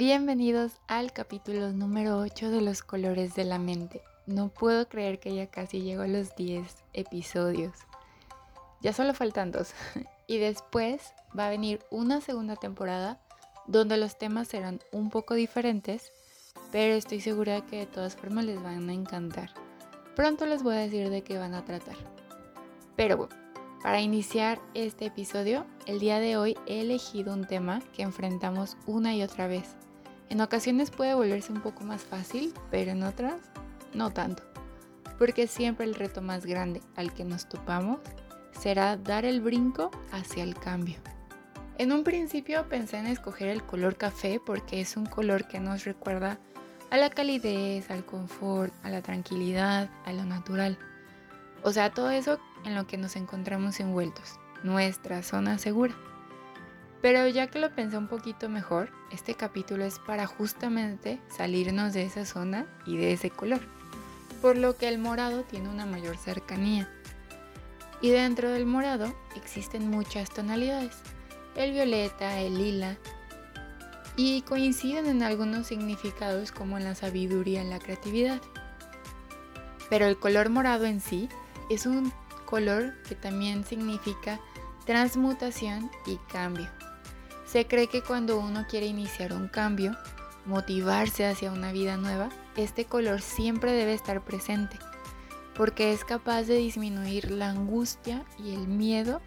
Bienvenidos al capítulo número 8 de los colores de la mente. No puedo creer que ya casi llego a los 10 episodios. Ya solo faltan dos. Y después va a venir una segunda temporada donde los temas serán un poco diferentes, pero estoy segura que de todas formas les van a encantar. Pronto les voy a decir de qué van a tratar. Pero bueno, para iniciar este episodio, el día de hoy he elegido un tema que enfrentamos una y otra vez en ocasiones puede volverse un poco más fácil, pero en otras no tanto, porque siempre el reto más grande al que nos topamos será dar el brinco hacia el cambio. En un principio pensé en escoger el color café porque es un color que nos recuerda a la calidez, al confort, a la tranquilidad, a lo natural. O sea, todo eso en lo que nos encontramos envueltos, nuestra zona segura. Pero ya que lo pensé un poquito mejor, este capítulo es para justamente salirnos de esa zona y de ese color, por lo que el morado tiene una mayor cercanía. Y dentro del morado existen muchas tonalidades, el violeta, el lila, y coinciden en algunos significados como en la sabiduría y la creatividad. Pero el color morado en sí es un color que también significa transmutación y cambio. Se cree que cuando uno quiere iniciar un cambio, motivarse hacia una vida nueva, este color siempre debe estar presente, porque es capaz de disminuir la angustia y el miedo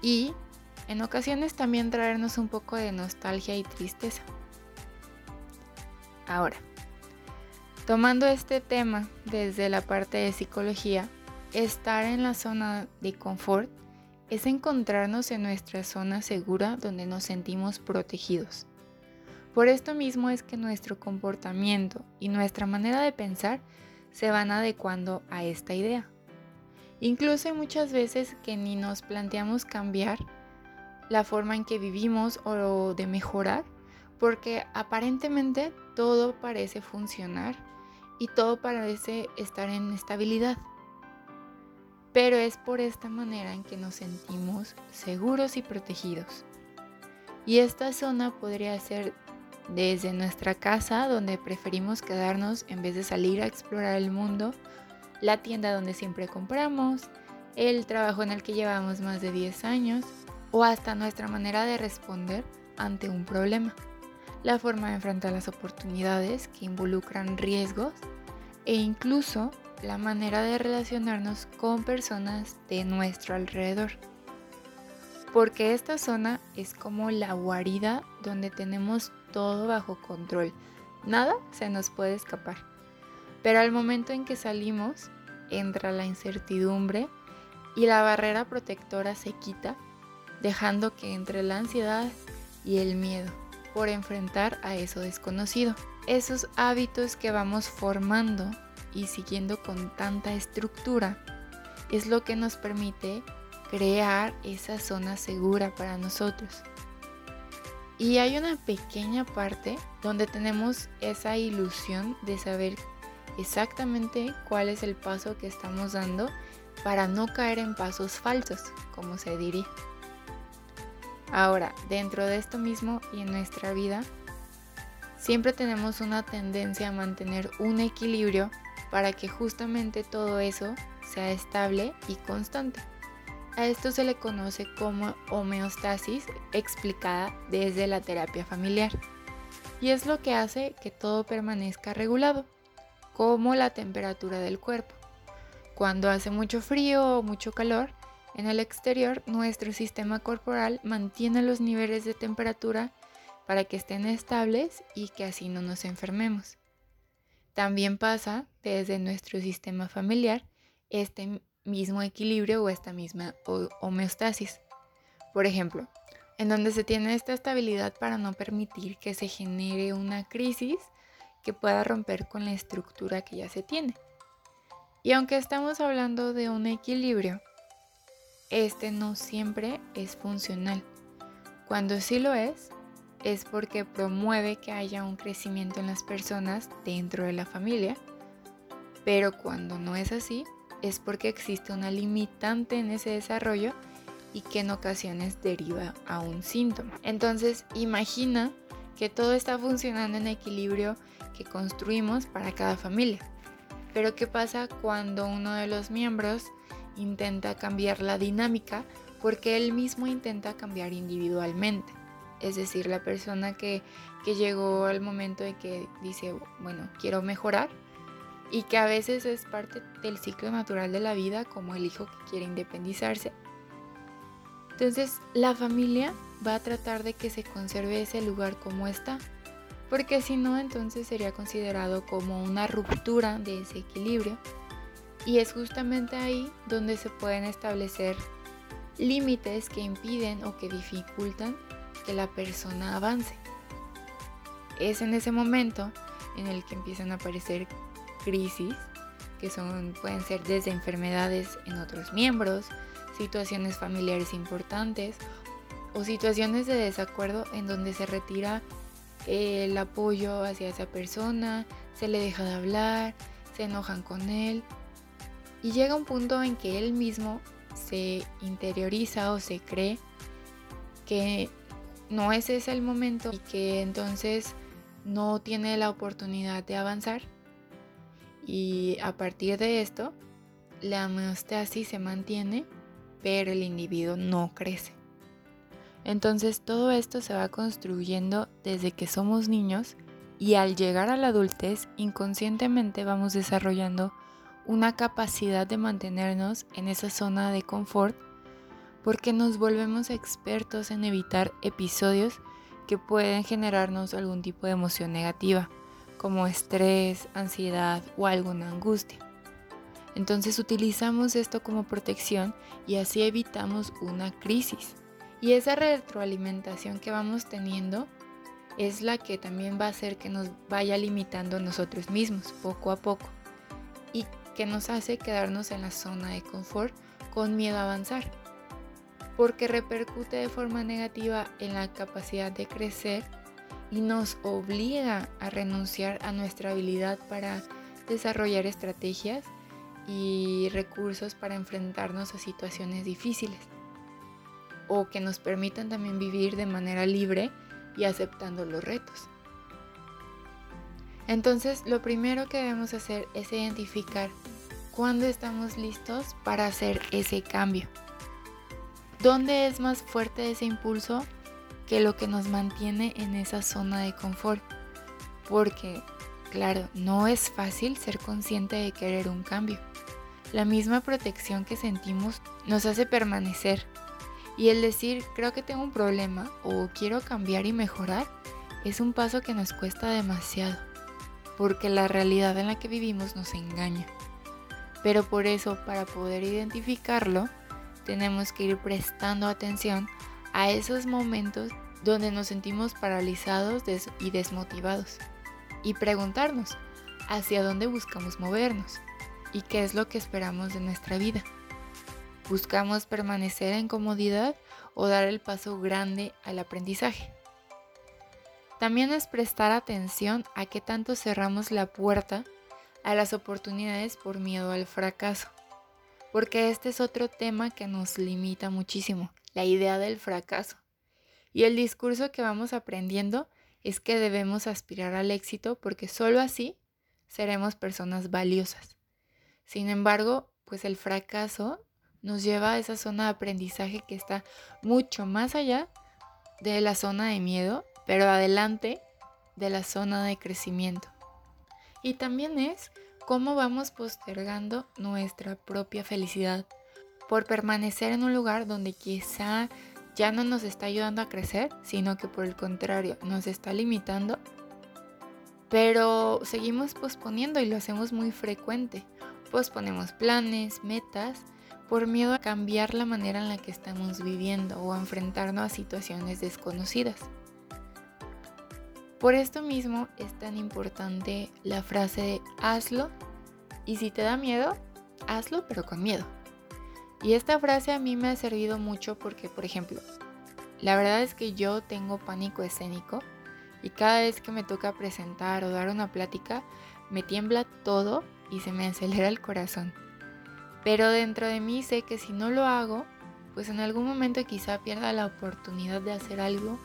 y en ocasiones también traernos un poco de nostalgia y tristeza. Ahora, tomando este tema desde la parte de psicología, estar en la zona de confort es encontrarnos en nuestra zona segura donde nos sentimos protegidos. Por esto mismo es que nuestro comportamiento y nuestra manera de pensar se van adecuando a esta idea. Incluso hay muchas veces que ni nos planteamos cambiar la forma en que vivimos o de mejorar, porque aparentemente todo parece funcionar y todo parece estar en estabilidad pero es por esta manera en que nos sentimos seguros y protegidos. Y esta zona podría ser desde nuestra casa, donde preferimos quedarnos en vez de salir a explorar el mundo, la tienda donde siempre compramos, el trabajo en el que llevamos más de 10 años, o hasta nuestra manera de responder ante un problema, la forma de enfrentar las oportunidades que involucran riesgos e incluso la manera de relacionarnos con personas de nuestro alrededor. Porque esta zona es como la guarida donde tenemos todo bajo control. Nada se nos puede escapar. Pero al momento en que salimos, entra la incertidumbre y la barrera protectora se quita, dejando que entre la ansiedad y el miedo por enfrentar a eso desconocido. Esos hábitos que vamos formando y siguiendo con tanta estructura es lo que nos permite crear esa zona segura para nosotros. Y hay una pequeña parte donde tenemos esa ilusión de saber exactamente cuál es el paso que estamos dando para no caer en pasos falsos, como se diría. Ahora, dentro de esto mismo y en nuestra vida, siempre tenemos una tendencia a mantener un equilibrio para que justamente todo eso sea estable y constante. A esto se le conoce como homeostasis explicada desde la terapia familiar y es lo que hace que todo permanezca regulado, como la temperatura del cuerpo. Cuando hace mucho frío o mucho calor, en el exterior nuestro sistema corporal mantiene los niveles de temperatura para que estén estables y que así no nos enfermemos. También pasa desde nuestro sistema familiar este mismo equilibrio o esta misma homeostasis. Por ejemplo, en donde se tiene esta estabilidad para no permitir que se genere una crisis que pueda romper con la estructura que ya se tiene. Y aunque estamos hablando de un equilibrio, este no siempre es funcional. Cuando sí lo es, es porque promueve que haya un crecimiento en las personas dentro de la familia, pero cuando no es así, es porque existe una limitante en ese desarrollo y que en ocasiones deriva a un síntoma. Entonces, imagina que todo está funcionando en equilibrio que construimos para cada familia. Pero ¿qué pasa cuando uno de los miembros intenta cambiar la dinámica porque él mismo intenta cambiar individualmente? Es decir, la persona que, que llegó al momento de que dice, bueno, quiero mejorar, y que a veces es parte del ciclo natural de la vida, como el hijo que quiere independizarse, entonces la familia va a tratar de que se conserve ese lugar como está, porque si no, entonces sería considerado como una ruptura de ese equilibrio. Y es justamente ahí donde se pueden establecer límites que impiden o que dificultan que la persona avance. Es en ese momento en el que empiezan a aparecer crisis, que son, pueden ser desde enfermedades en otros miembros, situaciones familiares importantes o situaciones de desacuerdo en donde se retira el apoyo hacia esa persona, se le deja de hablar, se enojan con él y llega un punto en que él mismo se interioriza o se cree que no ese es el momento y que entonces no tiene la oportunidad de avanzar y a partir de esto la homeostasis se mantiene pero el individuo no crece. Entonces todo esto se va construyendo desde que somos niños y al llegar a la adultez inconscientemente vamos desarrollando una capacidad de mantenernos en esa zona de confort porque nos volvemos expertos en evitar episodios que pueden generarnos algún tipo de emoción negativa, como estrés, ansiedad o alguna angustia. Entonces utilizamos esto como protección y así evitamos una crisis. Y esa retroalimentación que vamos teniendo es la que también va a hacer que nos vaya limitando nosotros mismos poco a poco y que nos hace quedarnos en la zona de confort con miedo a avanzar, porque repercute de forma negativa en la capacidad de crecer y nos obliga a renunciar a nuestra habilidad para desarrollar estrategias y recursos para enfrentarnos a situaciones difíciles o que nos permitan también vivir de manera libre y aceptando los retos. Entonces, lo primero que debemos hacer es identificar cuándo estamos listos para hacer ese cambio. ¿Dónde es más fuerte ese impulso que lo que nos mantiene en esa zona de confort? Porque, claro, no es fácil ser consciente de querer un cambio. La misma protección que sentimos nos hace permanecer. Y el decir, creo que tengo un problema o quiero cambiar y mejorar, es un paso que nos cuesta demasiado, porque la realidad en la que vivimos nos engaña. Pero por eso, para poder identificarlo, tenemos que ir prestando atención a esos momentos donde nos sentimos paralizados y desmotivados y preguntarnos hacia dónde buscamos movernos y qué es lo que esperamos de nuestra vida. ¿Buscamos permanecer en comodidad o dar el paso grande al aprendizaje? También es prestar atención a qué tanto cerramos la puerta a las oportunidades por miedo al fracaso, porque este es otro tema que nos limita muchísimo, la idea del fracaso. Y el discurso que vamos aprendiendo es que debemos aspirar al éxito porque solo así seremos personas valiosas. Sin embargo, pues el fracaso nos lleva a esa zona de aprendizaje que está mucho más allá de la zona de miedo, pero adelante de la zona de crecimiento. Y también es cómo vamos postergando nuestra propia felicidad por permanecer en un lugar donde quizá ya no nos está ayudando a crecer, sino que por el contrario nos está limitando. Pero seguimos posponiendo y lo hacemos muy frecuente posponemos planes, metas, por miedo a cambiar la manera en la que estamos viviendo o a enfrentarnos a situaciones desconocidas. Por esto mismo es tan importante la frase de hazlo y si te da miedo, hazlo pero con miedo. Y esta frase a mí me ha servido mucho porque, por ejemplo, la verdad es que yo tengo pánico escénico y cada vez que me toca presentar o dar una plática, me tiembla todo y se me acelera el corazón. Pero dentro de mí sé que si no lo hago, pues en algún momento quizá pierda la oportunidad de hacer algo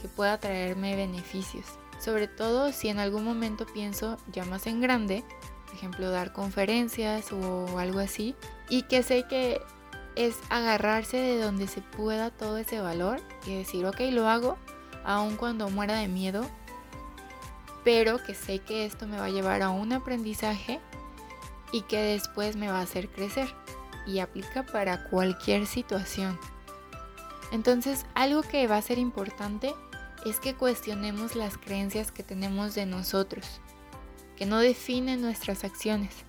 que pueda traerme beneficios. Sobre todo si en algún momento pienso ya más en grande, por ejemplo dar conferencias o algo así, y que sé que es agarrarse de donde se pueda todo ese valor y decir, ok, lo hago, aun cuando muera de miedo, pero que sé que esto me va a llevar a un aprendizaje y que después me va a hacer crecer y aplica para cualquier situación. Entonces, algo que va a ser importante es que cuestionemos las creencias que tenemos de nosotros, que no definen nuestras acciones.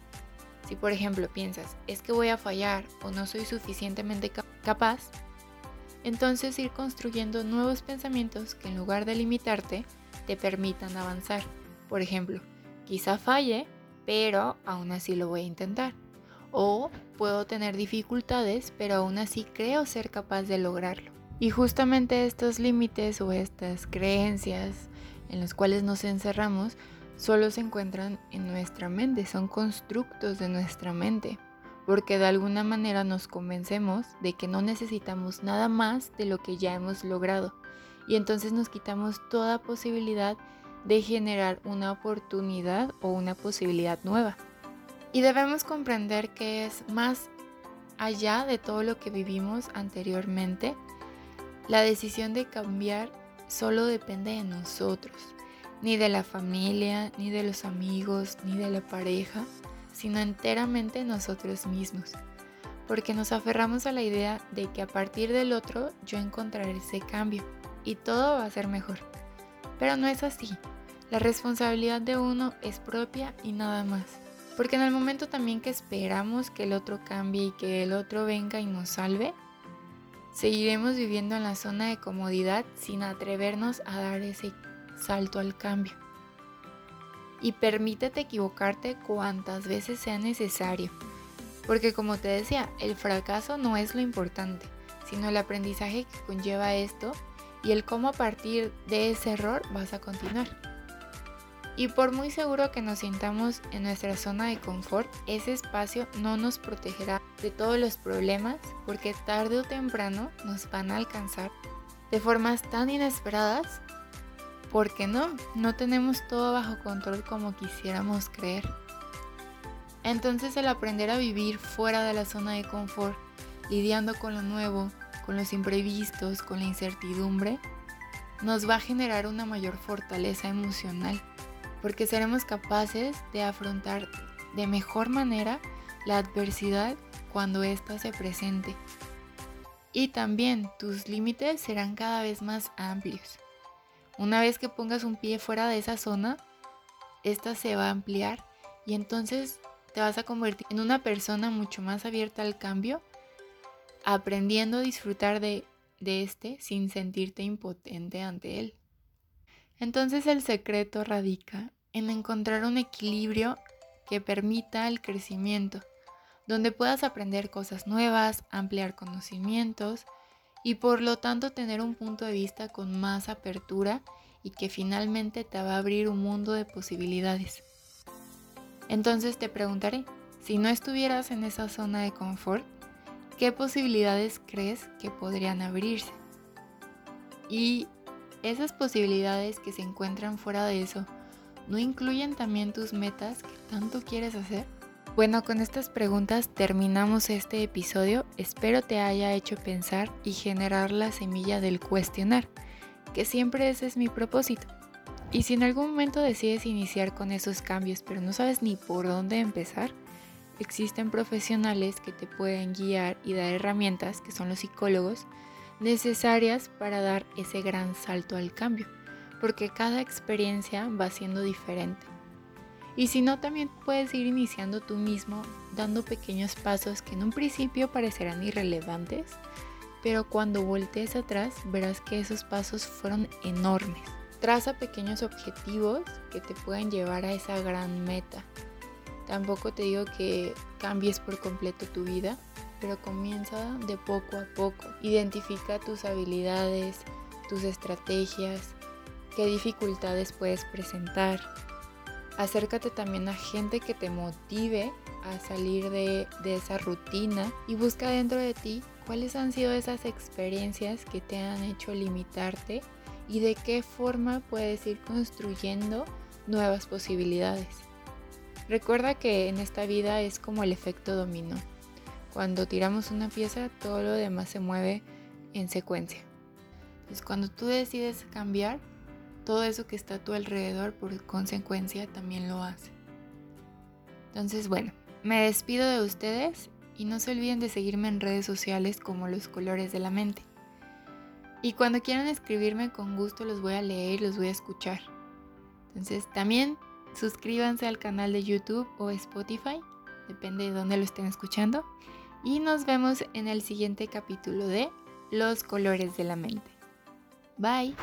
Si por ejemplo piensas, es que voy a fallar o no soy suficientemente capaz, entonces ir construyendo nuevos pensamientos que en lugar de limitarte, te permitan avanzar. Por ejemplo, quizá falle, pero aún así lo voy a intentar. O puedo tener dificultades, pero aún así creo ser capaz de lograrlo. Y justamente estos límites o estas creencias en los cuales nos encerramos solo se encuentran en nuestra mente, son constructos de nuestra mente porque de alguna manera nos convencemos de que no necesitamos nada más de lo que ya hemos logrado y entonces nos quitamos toda posibilidad de generar una oportunidad o una posibilidad nueva. Y debemos comprender que es más allá de todo lo que vivimos anteriormente, la decisión de cambiar solo depende de nosotros, ni de la familia, ni de los amigos, ni de la pareja, sino enteramente nosotros mismos, porque nos aferramos a la idea de que a partir del otro yo encontraré ese cambio y todo va a ser mejor. Pero no es así. La responsabilidad de uno es propia y nada más. Porque en el momento también que esperamos que el otro cambie y que el otro venga y nos salve, seguiremos viviendo en la zona de comodidad sin atrevernos a dar ese salto al cambio y permítete equivocarte cuantas veces sea necesario. Porque como te decía, el fracaso no es lo importante, sino el aprendizaje que conlleva esto y el cómo a partir de ese error vas a continuar. Y por muy seguro que nos sintamos en nuestra zona de confort, ese espacio no nos protegerá de todos los problemas porque tarde o temprano nos van a alcanzar de formas tan inesperadas porque no, no tenemos todo bajo control como quisiéramos creer. Entonces el aprender a vivir fuera de la zona de confort, lidiando con lo nuevo, con los imprevistos, con la incertidumbre, nos va a generar una mayor fortaleza emocional, porque seremos capaces de afrontar de mejor manera la adversidad cuando ésta se presente. Y también tus límites serán cada vez más amplios. Una vez que pongas un pie fuera de esa zona, esta se va a ampliar y entonces te vas a convertir en una persona mucho más abierta al cambio, aprendiendo a disfrutar de, de este sin sentirte impotente ante él. Entonces el secreto radica en encontrar un equilibrio que permita el crecimiento, donde puedas aprender cosas nuevas, ampliar conocimientos, y por lo tanto tener un punto de vista con más apertura y que finalmente te va a abrir un mundo de posibilidades. Entonces te preguntaré, si no estuvieras en esa zona de confort, ¿qué posibilidades crees que podrían abrirse? Y esas posibilidades que se encuentran fuera de eso, ¿no incluyen también tus metas que tanto quieres hacer? Bueno, con estas preguntas terminamos este episodio. Espero te haya hecho pensar y generar la semilla del cuestionar, que siempre ese es mi propósito. Y si en algún momento decides iniciar con esos cambios pero no sabes ni por dónde empezar, existen profesionales que te pueden guiar y dar herramientas, que son los psicólogos, necesarias para dar ese gran salto al cambio, porque cada experiencia va siendo diferente. Y si no, también puedes ir iniciando tú mismo dando pequeños pasos que en un principio parecerán irrelevantes, pero cuando voltees atrás verás que esos pasos fueron enormes. Traza pequeños objetivos que te puedan llevar a esa gran meta. Tampoco te digo que cambies por completo tu vida, pero comienza de poco a poco. Identifica tus habilidades, tus estrategias, qué dificultades puedes presentar. Acércate también a gente que te motive a salir de, de, esa rutina y busca dentro de ti cuáles han sido esas experiencias que te han hecho limitarte y de qué forma puedes ir construyendo nuevas posibilidades. Recuerda que en esta vida es como el efecto dominó. Cuando tiramos una pieza, todo lo demás se mueve en secuencia. Entonces, cuando tú decides cambiar, todo eso que está a tu alrededor por consecuencia también lo hace. Entonces, bueno, me despido de ustedes y no se olviden de seguirme en redes sociales como los colores de la mente. Y cuando quieran escribirme con gusto los voy a leer los voy a escuchar. Entonces también suscríbanse al canal de YouTube o Spotify, depende de dónde lo estén escuchando. Y nos vemos en el siguiente capítulo de Los colores de la mente. Bye.